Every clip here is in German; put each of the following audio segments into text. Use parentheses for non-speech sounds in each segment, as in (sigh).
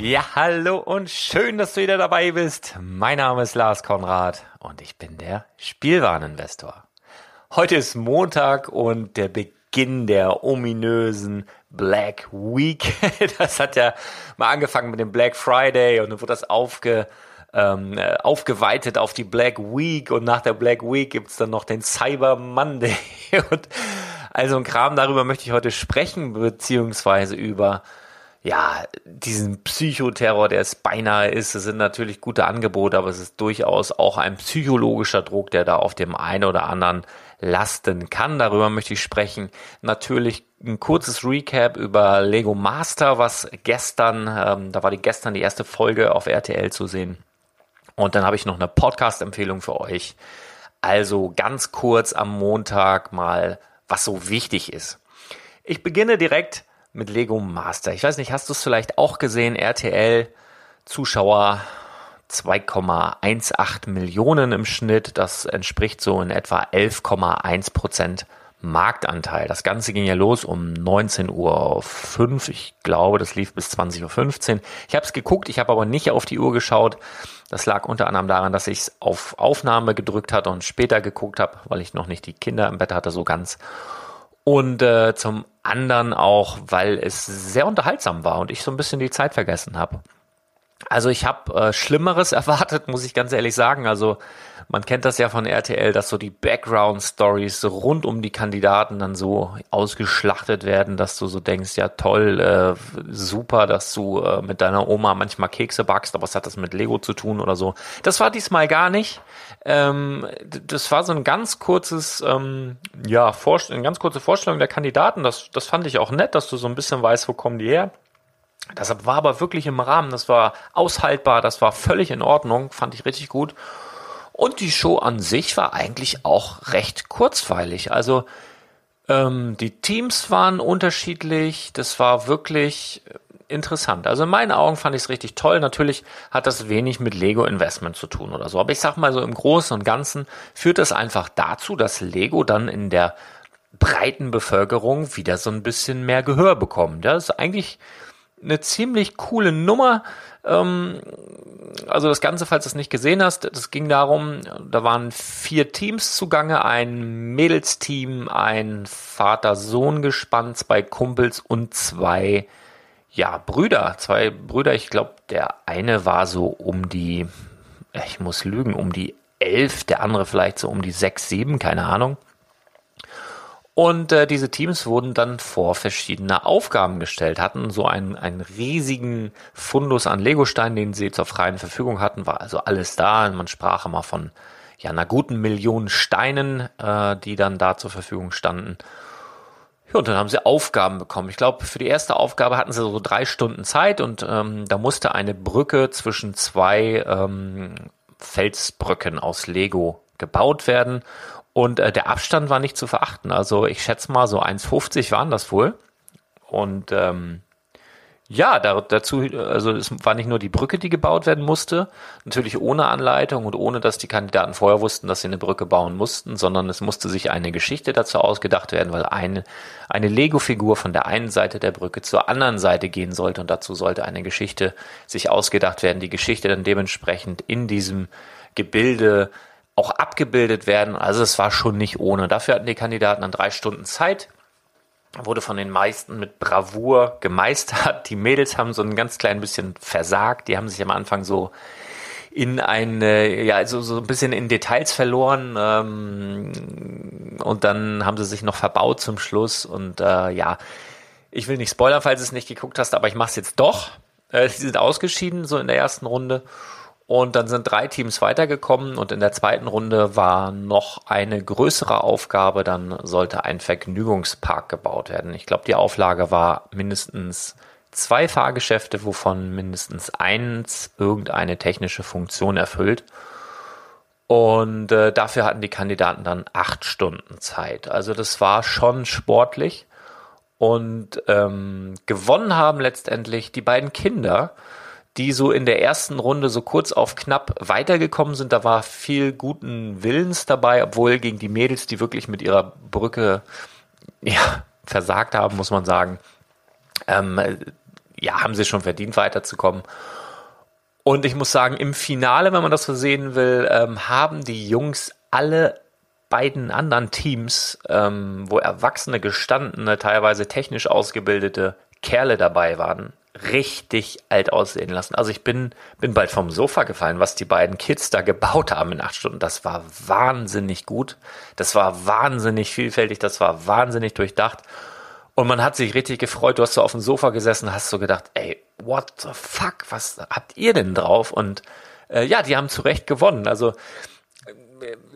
Ja, hallo und schön, dass du wieder dabei bist. Mein Name ist Lars Konrad und ich bin der Spielwareninvestor. Heute ist Montag und der Beginn der ominösen Black Week. (laughs) Das hat ja mal angefangen mit dem Black Friday und dann wird das aufge, ähm, äh, aufgeweitet auf die Black Week und nach der Black Week gibt's dann noch den Cyber Monday (laughs) und also ein Kram, darüber möchte ich heute sprechen, beziehungsweise über ja, diesen Psychoterror, der es beinahe ist. Es sind natürlich gute Angebote, aber es ist durchaus auch ein psychologischer Druck, der da auf dem einen oder anderen lasten kann. Darüber möchte ich sprechen. Natürlich ein kurzes Recap über Lego Master, was gestern, ähm, da war die gestern die erste Folge auf RTL zu sehen. Und dann habe ich noch eine Podcast-Empfehlung für euch. Also ganz kurz am Montag mal, was so wichtig ist. Ich beginne direkt mit Lego Master. Ich weiß nicht, hast du es vielleicht auch gesehen? RTL Zuschauer 2,18 Millionen im Schnitt. Das entspricht so in etwa 11,1 Prozent Marktanteil. Das Ganze ging ja los um 19.05 Uhr. Ich glaube, das lief bis 20.15 Uhr. Ich habe es geguckt, ich habe aber nicht auf die Uhr geschaut. Das lag unter anderem daran, dass ich es auf Aufnahme gedrückt hatte und später geguckt habe, weil ich noch nicht die Kinder im Bett hatte so ganz. Und äh, zum anderen auch, weil es sehr unterhaltsam war und ich so ein bisschen die Zeit vergessen habe. Also ich habe äh, Schlimmeres (laughs) erwartet, muss ich ganz ehrlich sagen. Also man kennt das ja von RTL, dass so die Background-Stories rund um die Kandidaten dann so ausgeschlachtet werden, dass du so denkst, ja toll, äh, super, dass du äh, mit deiner Oma manchmal Kekse backst, aber was hat das mit Lego zu tun oder so? Das war diesmal gar nicht. Ähm, das war so ein ganz kurzes, ähm, ja, eine ganz kurze Vorstellung der Kandidaten. Das, das fand ich auch nett, dass du so ein bisschen weißt, wo kommen die her. Das war aber wirklich im Rahmen, das war aushaltbar, das war völlig in Ordnung, fand ich richtig gut. Und die Show an sich war eigentlich auch recht kurzweilig. Also ähm, die Teams waren unterschiedlich. Das war wirklich interessant. Also in meinen Augen fand ich es richtig toll. Natürlich hat das wenig mit Lego Investment zu tun oder so. Aber ich sag mal so im Großen und Ganzen führt das einfach dazu, dass Lego dann in der breiten Bevölkerung wieder so ein bisschen mehr Gehör bekommt. Das ist eigentlich eine ziemlich coole Nummer. Ähm, also das Ganze, falls du es nicht gesehen hast, das ging darum, da waren vier Teams zugange, ein Mädelsteam, ein Vater-Sohn-Gespann, zwei Kumpels und zwei ja, Brüder, zwei Brüder. Ich glaube, der eine war so um die, ich muss lügen, um die elf, der andere vielleicht so um die sechs, sieben, keine Ahnung. Und äh, diese Teams wurden dann vor verschiedene Aufgaben gestellt, hatten so einen, einen riesigen Fundus an Legosteinen, den sie zur freien Verfügung hatten, war also alles da. Man sprach immer von ja, einer guten Million Steinen, äh, die dann da zur Verfügung standen. Ja, und dann haben sie Aufgaben bekommen. Ich glaube, für die erste Aufgabe hatten sie so drei Stunden Zeit und ähm, da musste eine Brücke zwischen zwei ähm, Felsbrücken aus Lego gebaut werden. Und äh, der Abstand war nicht zu verachten. Also ich schätze mal, so 1,50 waren das wohl. Und ähm, ja, da, dazu, also es war nicht nur die Brücke, die gebaut werden musste, natürlich ohne Anleitung und ohne, dass die Kandidaten vorher wussten, dass sie eine Brücke bauen mussten, sondern es musste sich eine Geschichte dazu ausgedacht werden, weil eine, eine Lego-Figur von der einen Seite der Brücke zur anderen Seite gehen sollte und dazu sollte eine Geschichte sich ausgedacht werden, die Geschichte dann dementsprechend in diesem Gebilde auch abgebildet werden. Also es war schon nicht ohne. Dafür hatten die Kandidaten dann drei Stunden Zeit. Wurde von den meisten mit Bravour gemeistert. Die Mädels haben so ein ganz klein bisschen versagt. Die haben sich am Anfang so in ein, ja, also so ein bisschen in Details verloren ähm, und dann haben sie sich noch verbaut zum Schluss und äh, ja, ich will nicht spoilern, falls du es nicht geguckt hast, aber ich mache es jetzt doch. Äh, sie sind ausgeschieden, so in der ersten Runde und dann sind drei Teams weitergekommen und in der zweiten Runde war noch eine größere Aufgabe. Dann sollte ein Vergnügungspark gebaut werden. Ich glaube, die Auflage war mindestens zwei Fahrgeschäfte, wovon mindestens eins irgendeine technische Funktion erfüllt. Und äh, dafür hatten die Kandidaten dann acht Stunden Zeit. Also das war schon sportlich. Und ähm, gewonnen haben letztendlich die beiden Kinder die so in der ersten Runde so kurz auf knapp weitergekommen sind. Da war viel guten Willens dabei, obwohl gegen die Mädels, die wirklich mit ihrer Brücke ja, versagt haben, muss man sagen, ähm, ja, haben sie schon verdient weiterzukommen. Und ich muss sagen, im Finale, wenn man das so sehen will, ähm, haben die Jungs alle beiden anderen Teams, ähm, wo erwachsene, gestandene, teilweise technisch ausgebildete Kerle dabei waren, richtig alt aussehen lassen. Also ich bin, bin bald vom Sofa gefallen, was die beiden Kids da gebaut haben in acht Stunden. Das war wahnsinnig gut. Das war wahnsinnig vielfältig. Das war wahnsinnig durchdacht. Und man hat sich richtig gefreut. Du hast so auf dem Sofa gesessen, hast so gedacht, ey, what the fuck? Was habt ihr denn drauf? Und äh, ja, die haben zu Recht gewonnen. Also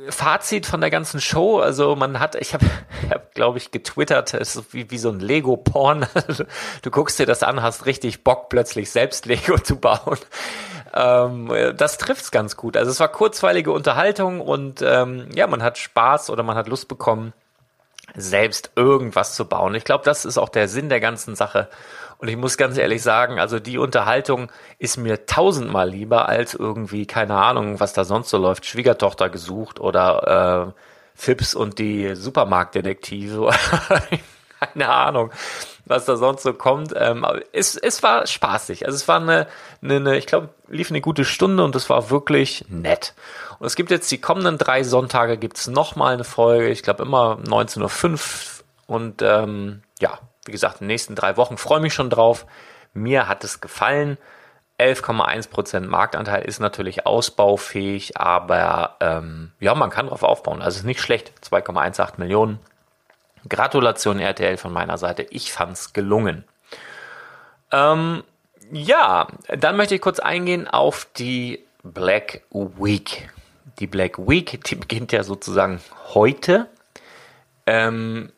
Fazit von der ganzen Show, also man hat, ich habe, hab, (laughs) glaube ich, getwittert, es ist wie, wie so ein Lego-Porn. (laughs) Du guckst dir das an, hast richtig Bock, plötzlich selbst Lego zu bauen. Ähm, das trifft's ganz gut. Also es war kurzweilige Unterhaltung und ähm, ja, man hat Spaß oder man hat Lust bekommen, selbst irgendwas zu bauen. Ich glaube, das ist auch der Sinn der ganzen Sache. Und ich muss ganz ehrlich sagen, also die Unterhaltung ist mir tausendmal lieber als irgendwie, keine Ahnung, was da sonst so läuft, Schwiegertochter gesucht oder äh, Fips und die Supermarktdetektive. (laughs) keine Ahnung, was da sonst so kommt. Ähm, es, es war spaßig. Also es war eine, eine, eine ich glaube, lief eine gute Stunde und es war wirklich nett. Und es gibt jetzt die kommenden drei Sonntage gibt's noch mal eine Folge. Ich glaube immer 19.05 Uhr. Und ähm, ja, wie gesagt, in den nächsten drei Wochen. Freue mich schon drauf. Mir hat es gefallen. 11,1% Marktanteil ist natürlich ausbaufähig, aber ähm, ja, man kann drauf aufbauen. Also ist nicht schlecht. 2,18 Millionen. Gratulation RTL von meiner Seite. Ich fand's gelungen. Ähm, ja, dann möchte ich kurz eingehen auf die Black Week. Die Black Week, die beginnt ja sozusagen heute. Ähm,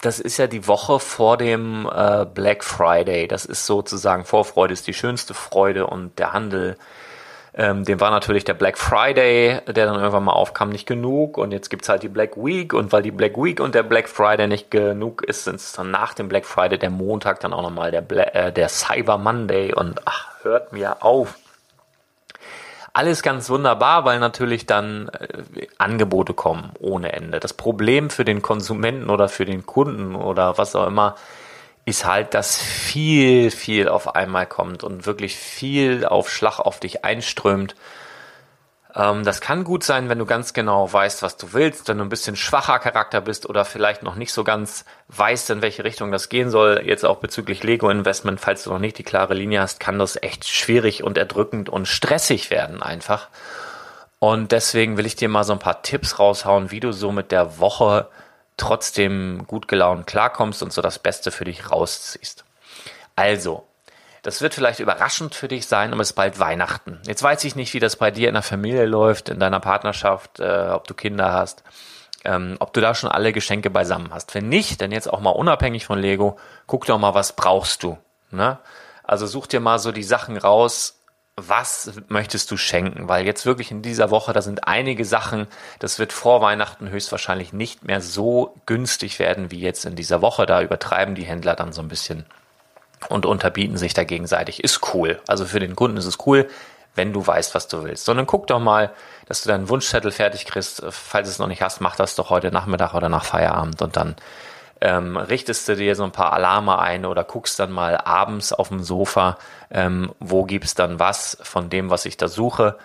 das ist ja die Woche vor dem äh, Black Friday. Das ist sozusagen Vorfreude ist die schönste Freude und der Handel, ähm, dem war natürlich der Black Friday, der dann irgendwann mal aufkam, nicht genug. Und jetzt gibt's halt die Black Week. Und weil die Black Week und der Black Friday nicht genug ist, sind es dann nach dem Black Friday der Montag dann auch nochmal der, äh, der Cyber Monday. Und ach, hört mir auf. Alles ganz wunderbar, weil natürlich dann äh, Angebote kommen ohne Ende. Das Problem für den Konsumenten oder für den Kunden oder was auch immer ist halt, dass viel, viel auf einmal kommt und wirklich viel auf Schlag auf dich einströmt ähm, das kann gut sein, wenn du ganz genau weißt, was du willst, wenn du ein bisschen schwacher Charakter bist oder vielleicht noch nicht so ganz weißt, in welche Richtung das gehen soll. Jetzt auch bezüglich Lego Investment, falls du noch nicht die klare Linie hast, kann das echt schwierig und erdrückend und stressig werden einfach. Und deswegen will ich dir mal so ein paar Tipps raushauen, wie du so mit der Woche trotzdem gut gelaunt klarkommst und so das Beste für dich rausziehst. Also, das wird vielleicht überraschend für dich sein, aber es ist bald Weihnachten. Jetzt weiß ich nicht, wie das bei dir in der Familie läuft, in deiner Partnerschaft, äh, ob du Kinder hast, ähm, ob du da schon alle Geschenke beisammen hast. Wenn nicht, dann jetzt auch mal unabhängig von Lego, guck doch mal, was brauchst du. Ne? Also such dir mal so die Sachen raus, was möchtest du schenken? Weil jetzt wirklich in dieser Woche, da sind einige Sachen, das wird vor Weihnachten höchstwahrscheinlich nicht mehr so günstig werden wie jetzt in dieser Woche. Da übertreiben die Händler dann so ein bisschen und unterbieten sich da gegenseitig. Ist cool. Also für den Kunden ist es cool, wenn du weißt, was du willst. Sondern guck doch mal, dass du deinen Wunschzettel fertig kriegst. Falls du es noch nicht hast, mach das doch heute Nachmittag oder nach Feierabend und dann ähm, richtest du dir so ein paar Alarme ein oder guckst dann mal abends auf dem Sofa, ähm, wo gibt's dann was von dem, was ich da suche.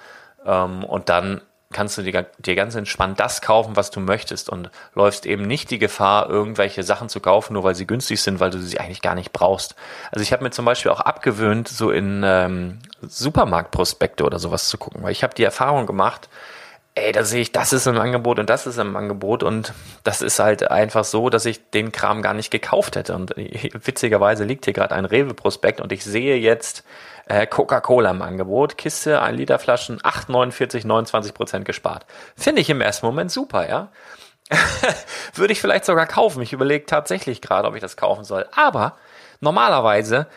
Ähm, und dann kannst du dir, dir ganz entspannt das kaufen, was du möchtest und läufst eben nicht die Gefahr, irgendwelche Sachen zu kaufen, nur weil sie günstig sind, weil du sie eigentlich gar nicht brauchst. Also ich habe mir zum Beispiel auch abgewöhnt, so in ähm, Supermarktprospekte oder sowas zu gucken, weil ich habe die Erfahrung gemacht, ey, da sehe ich, das ist im Angebot und das ist im Angebot und das ist halt einfach so, dass ich den Kram gar nicht gekauft hätte. Und (laughs) witzigerweise liegt hier gerade ein Rewe-Prospekt und ich sehe jetzt äh, Coca-Cola im Angebot, Kiste, 1 Liter Flaschen, 8,49, 29 Prozent gespart. Finde ich im ersten Moment super, ja. (laughs) Würde ich vielleicht sogar kaufen. Ich überlege tatsächlich gerade, ob ich das kaufen soll. Aber normalerweise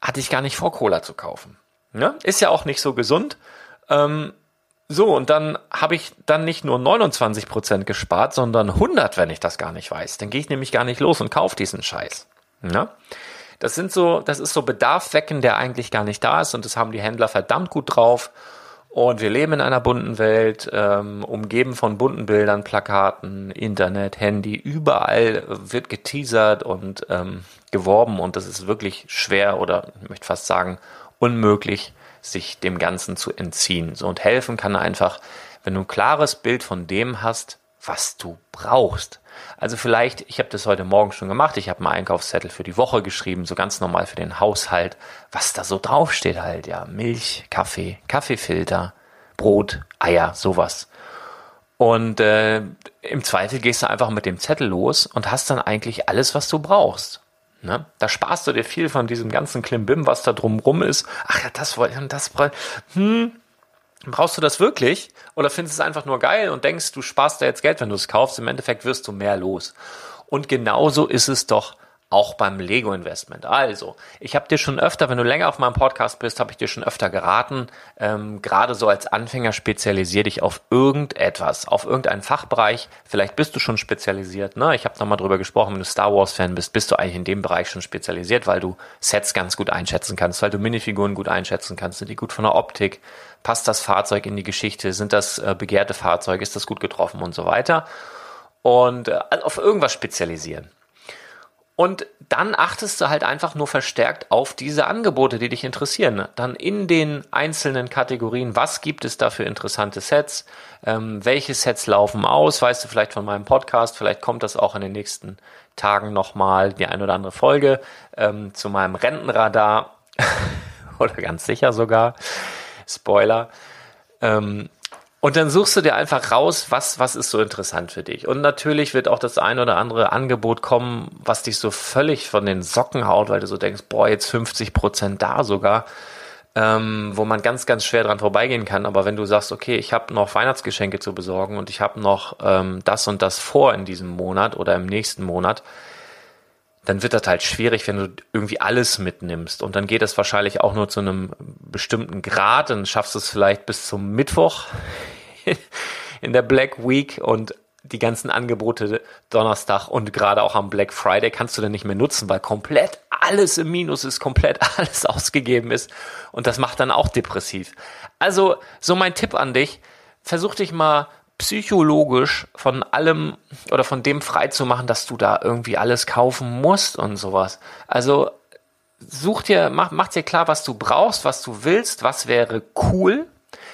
hatte ich gar nicht vor, Cola zu kaufen. Ja? Ist ja auch nicht so gesund. Ähm, so, und dann habe ich dann nicht nur 29 Prozent gespart, sondern 100, wenn ich das gar nicht weiß. Dann gehe ich nämlich gar nicht los und kaufe diesen Scheiß. Ja? Das sind so, das ist so Bedarf wecken, der eigentlich gar nicht da ist und das haben die Händler verdammt gut drauf. Und wir leben in einer bunten Welt, ähm, umgeben von bunten Bildern, Plakaten, Internet, Handy, überall wird geteasert und ähm, geworben und das ist wirklich schwer oder ich möchte fast sagen unmöglich, sich dem Ganzen zu entziehen. So und helfen kann einfach, wenn du ein klares Bild von dem hast, was du brauchst. Also vielleicht, ich habe das heute Morgen schon gemacht, ich habe einen Einkaufszettel für die Woche geschrieben, so ganz normal für den Haushalt, was da so draufsteht halt, ja, Milch, Kaffee, Kaffeefilter, Brot, Eier, sowas. Und äh, im Zweifel gehst du einfach mit dem Zettel los und hast dann eigentlich alles, was du brauchst. Ne? Da sparst du dir viel von diesem ganzen Klimbim, was da drumrum ist. Ach ja, das wollte ich, das hm, Brauchst du das wirklich? Oder findest du es einfach nur geil und denkst, du sparst da jetzt Geld, wenn du es kaufst? Im Endeffekt wirst du mehr los. Und genauso ist es doch auch beim Lego Investment. Also, ich habe dir schon öfter, wenn du länger auf meinem Podcast bist, habe ich dir schon öfter geraten, ähm, gerade so als Anfänger spezialisier dich auf irgendetwas, auf irgendeinen Fachbereich. Vielleicht bist du schon spezialisiert. Ne? Ich habe nochmal drüber gesprochen, wenn du Star Wars Fan bist, bist du eigentlich in dem Bereich schon spezialisiert, weil du Sets ganz gut einschätzen kannst, weil du Minifiguren gut einschätzen kannst, sind die gut von der Optik, passt das Fahrzeug in die Geschichte, sind das äh, begehrte Fahrzeuge, ist das gut getroffen und so weiter. Und äh, auf irgendwas spezialisieren. Und dann achtest du halt einfach nur verstärkt auf diese Angebote, die dich interessieren. Dann in den einzelnen Kategorien, was gibt es da für interessante Sets? Ähm, welche Sets laufen aus? Weißt du vielleicht von meinem Podcast? Vielleicht kommt das auch in den nächsten Tagen nochmal die ein oder andere Folge ähm, zu meinem Rentenradar. (laughs) oder ganz sicher sogar. Spoiler. Ähm, und dann suchst du dir einfach raus, was, was ist so interessant für dich. Und natürlich wird auch das ein oder andere Angebot kommen, was dich so völlig von den Socken haut, weil du so denkst, boah, jetzt 50 Prozent da sogar, ähm, wo man ganz, ganz schwer dran vorbeigehen kann. Aber wenn du sagst, okay, ich habe noch Weihnachtsgeschenke zu besorgen und ich habe noch ähm, das und das vor in diesem Monat oder im nächsten Monat, dann wird das halt schwierig, wenn du irgendwie alles mitnimmst. Und dann geht es wahrscheinlich auch nur zu einem bestimmten Grad. Dann schaffst du es vielleicht bis zum Mittwoch (laughs) in der Black Week und die ganzen Angebote Donnerstag und gerade auch am Black Friday kannst du dann nicht mehr nutzen, weil komplett alles im Minus ist, komplett (laughs) alles ausgegeben ist. Und das macht dann auch depressiv. Also, so mein Tipp an dich, versuch dich mal psychologisch von allem oder von dem frei zu machen, dass du da irgendwie alles kaufen musst und sowas. Also such dir, mach, mach dir klar, was du brauchst, was du willst, was wäre cool.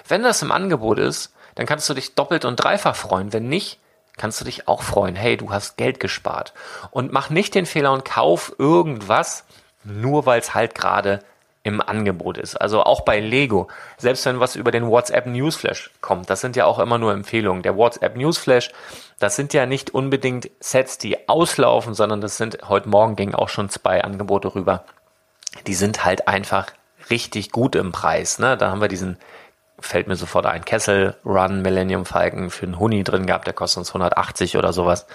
Wenn das im Angebot ist, dann kannst du dich doppelt und dreifach freuen. Wenn nicht, kannst du dich auch freuen. Hey, du hast Geld gespart. Und mach nicht den Fehler und kauf irgendwas, nur weil es halt gerade im Angebot ist. Also auch bei Lego. Selbst wenn was über den WhatsApp Newsflash kommt, das sind ja auch immer nur Empfehlungen. Der WhatsApp Newsflash, das sind ja nicht unbedingt Sets, die auslaufen, sondern das sind, heute Morgen gingen auch schon zwei Angebote rüber. Die sind halt einfach richtig gut im Preis. Ne? Da haben wir diesen fällt mir sofort ein, Kessel Run Millennium Falcon für einen Huni drin gehabt, der kostet uns 180 oder sowas.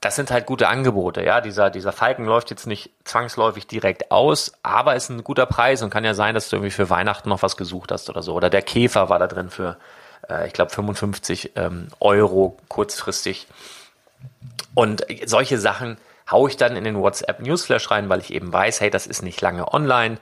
Das sind halt gute Angebote, ja. Dieser, dieser Falken läuft jetzt nicht zwangsläufig direkt aus, aber ist ein guter Preis und kann ja sein, dass du irgendwie für Weihnachten noch was gesucht hast oder so. Oder der Käfer war da drin für, äh, ich glaube, 55 ähm, Euro kurzfristig. Und solche Sachen haue ich dann in den WhatsApp Newsflash rein, weil ich eben weiß, hey, das ist nicht lange online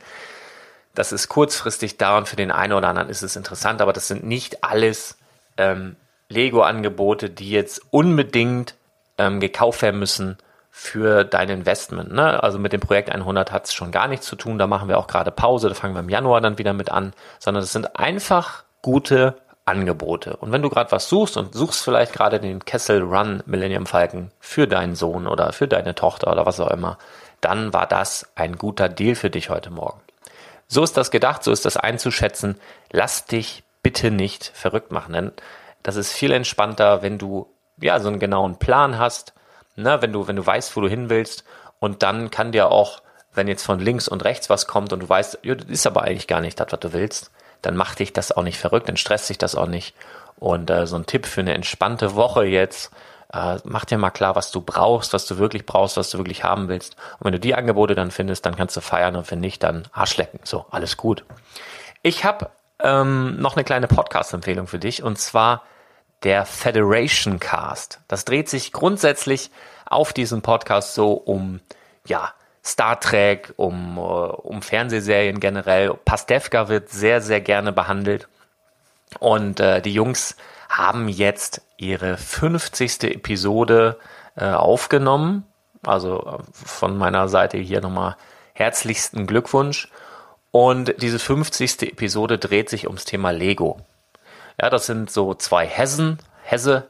das ist kurzfristig da und für den einen oder anderen ist es interessant, aber das sind nicht alles ähm, Lego-Angebote, die jetzt unbedingt ähm, gekauft werden müssen für dein Investment. Ne? Also mit dem Projekt 100 hat es schon gar nichts zu tun, da machen wir auch gerade Pause, da fangen wir im Januar dann wieder mit an, sondern es sind einfach gute Angebote. Und wenn du gerade was suchst und suchst vielleicht gerade den Kessel Run Millennium Falcon für deinen Sohn oder für deine Tochter oder was auch immer, dann war das ein guter Deal für dich heute Morgen. So ist das gedacht, so ist das einzuschätzen. Lass dich bitte nicht verrückt machen, denn das ist viel entspannter, wenn du ja so einen genauen Plan hast, ne, wenn du wenn du weißt, wo du hin willst und dann kann dir auch, wenn jetzt von links und rechts was kommt und du weißt, ja, das ist aber eigentlich gar nicht das, was du willst, dann macht dich das auch nicht verrückt, dann stresst dich das auch nicht. Und äh, so ein Tipp für eine entspannte Woche jetzt, äh, mach dir mal klar, was du brauchst, was du wirklich brauchst, was du wirklich haben willst. Und wenn du die Angebote dann findest, dann kannst du feiern und wenn nicht, dann Arschlecken. So, alles gut. Ich habe ähm, noch eine kleine Podcast-Empfehlung für dich und zwar der Federation Cast. Das dreht sich grundsätzlich auf diesem Podcast so um, ja, Star Trek, um, äh, um Fernsehserien generell. Pastewka wird sehr, sehr gerne behandelt. Und äh, die Jungs haben jetzt ihre 50. Episode äh, aufgenommen. Also äh, von meiner Seite hier nochmal herzlichsten Glückwunsch. Und diese 50. Episode dreht sich ums Thema Lego. Ja, das sind so zwei Hessen, Hesse.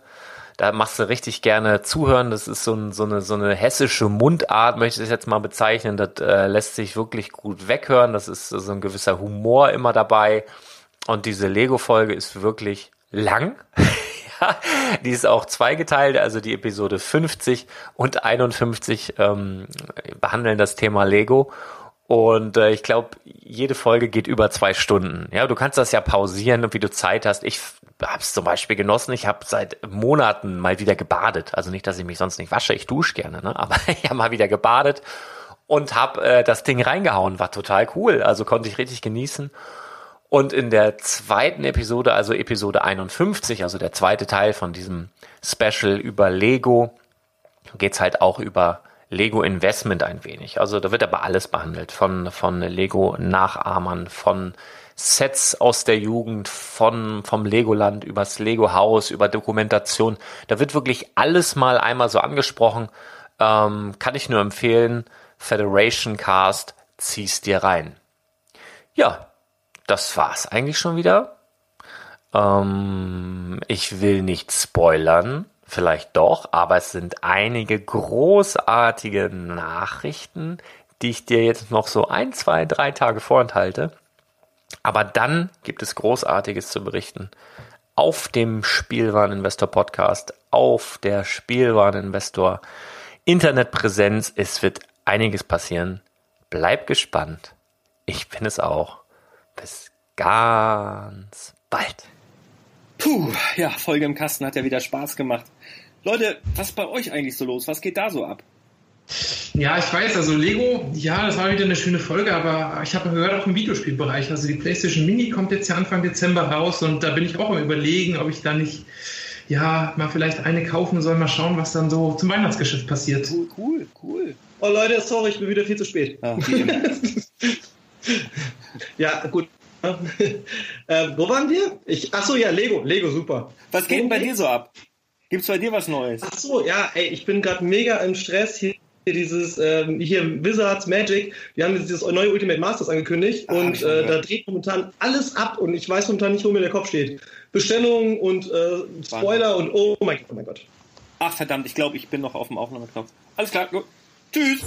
Da machst du richtig gerne zuhören. Das ist so, ein, so, eine, so eine hessische Mundart, möchte ich jetzt mal bezeichnen. Das äh, lässt sich wirklich gut weghören. Das ist so ein gewisser Humor immer dabei. Und diese Lego-Folge ist wirklich lang. (laughs) die ist auch zweigeteilt, also die Episode 50 und 51 ähm, behandeln das Thema Lego. Und äh, ich glaube, jede Folge geht über zwei Stunden. Ja, du kannst das ja pausieren, wie du Zeit hast. Ich habe es zum Beispiel genossen. Ich habe seit Monaten mal wieder gebadet. Also nicht, dass ich mich sonst nicht wasche. Ich dusche gerne, ne? aber (laughs) ich habe mal wieder gebadet und habe äh, das Ding reingehauen. War total cool. Also konnte ich richtig genießen. Und in der zweiten Episode, also Episode 51, also der zweite Teil von diesem Special über Lego, geht's halt auch über Lego Investment ein wenig. Also da wird aber alles behandelt. Von, von Lego Nachahmern, von Sets aus der Jugend, von, vom Legoland übers Lego Haus, über Dokumentation. Da wird wirklich alles mal einmal so angesprochen. Ähm, kann ich nur empfehlen. Federation Cast, zieh's dir rein. Ja, das war's eigentlich schon wieder. Ähm, ich will nicht spoilern, vielleicht doch, aber es sind einige großartige Nachrichten, die ich dir jetzt noch so ein, zwei, drei Tage vorenthalte. Aber dann gibt es Großartiges zu berichten. Auf dem Spielwareninvestor Podcast, auf der Spielwareninvestor Internetpräsenz. Es wird einiges passieren. Bleib gespannt. Ich bin es auch. Bis ganz bald. Puh, ja, Folge im Kasten hat ja wieder Spaß gemacht. Leute, was ist bei euch eigentlich so los? Was geht da so ab? Ja, ich weiß, also Lego, ja, das war wieder eine schöne Folge, aber ich habe gehört, auch im Videospielbereich, also die PlayStation Mini kommt jetzt ja Anfang Dezember raus und da bin ich auch am überlegen, ob ich da nicht, ja, mal vielleicht eine kaufen soll, mal schauen, was dann so zum Weihnachtsgeschäft passiert. Cool, cool, cool. Oh Leute, sorry, ich bin wieder viel zu spät. Immer. (laughs) (laughs) Ja, gut. (laughs) äh, wo waren wir? Ich, ach so, ja, Lego, Lego, super. was geht denn bei dir so ab? Gibt's bei dir was Neues? Ach so, ja, ey, ich bin gerade mega im Stress hier. Dieses ähm, hier Wizards Magic, die haben jetzt dieses neue Ultimate Masters angekündigt Ah, und äh, da dreht momentan alles ab und ich weiß momentan nicht, wo mir der Kopf steht. Bestellungen und äh, Spoiler und oh mein Gott, oh mein Gott. Ach verdammt, ich glaube, ich bin noch auf dem Aufnahmeknopf. Alles klar, gut. Tschüss.